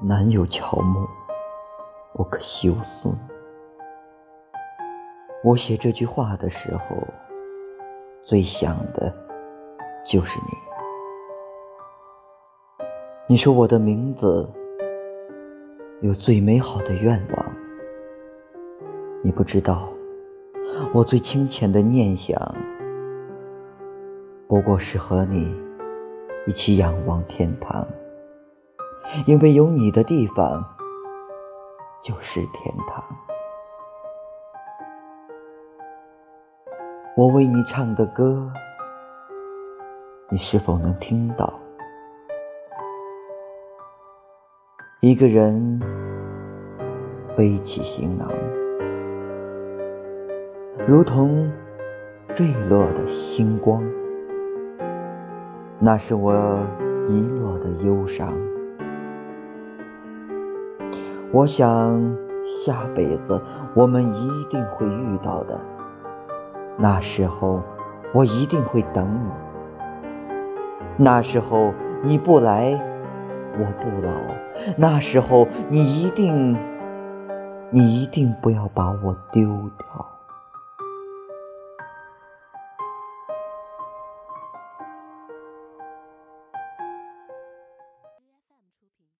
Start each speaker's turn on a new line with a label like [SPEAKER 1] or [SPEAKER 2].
[SPEAKER 1] 南有乔木，不可休思。我写这句话的时候，最想的就是你。你说我的名字有最美好的愿望，你不知道，我最清浅的念想，不过是和你一起仰望天堂。因为有你的地方就是天堂。我为你唱的歌，你是否能听到？一个人背起行囊，如同坠落的星光，那是我遗落的忧伤。我想，下辈子我们一定会遇到的。那时候，我一定会等你。那时候你不来，我不老。那时候你一定，你一定不要把我丢掉。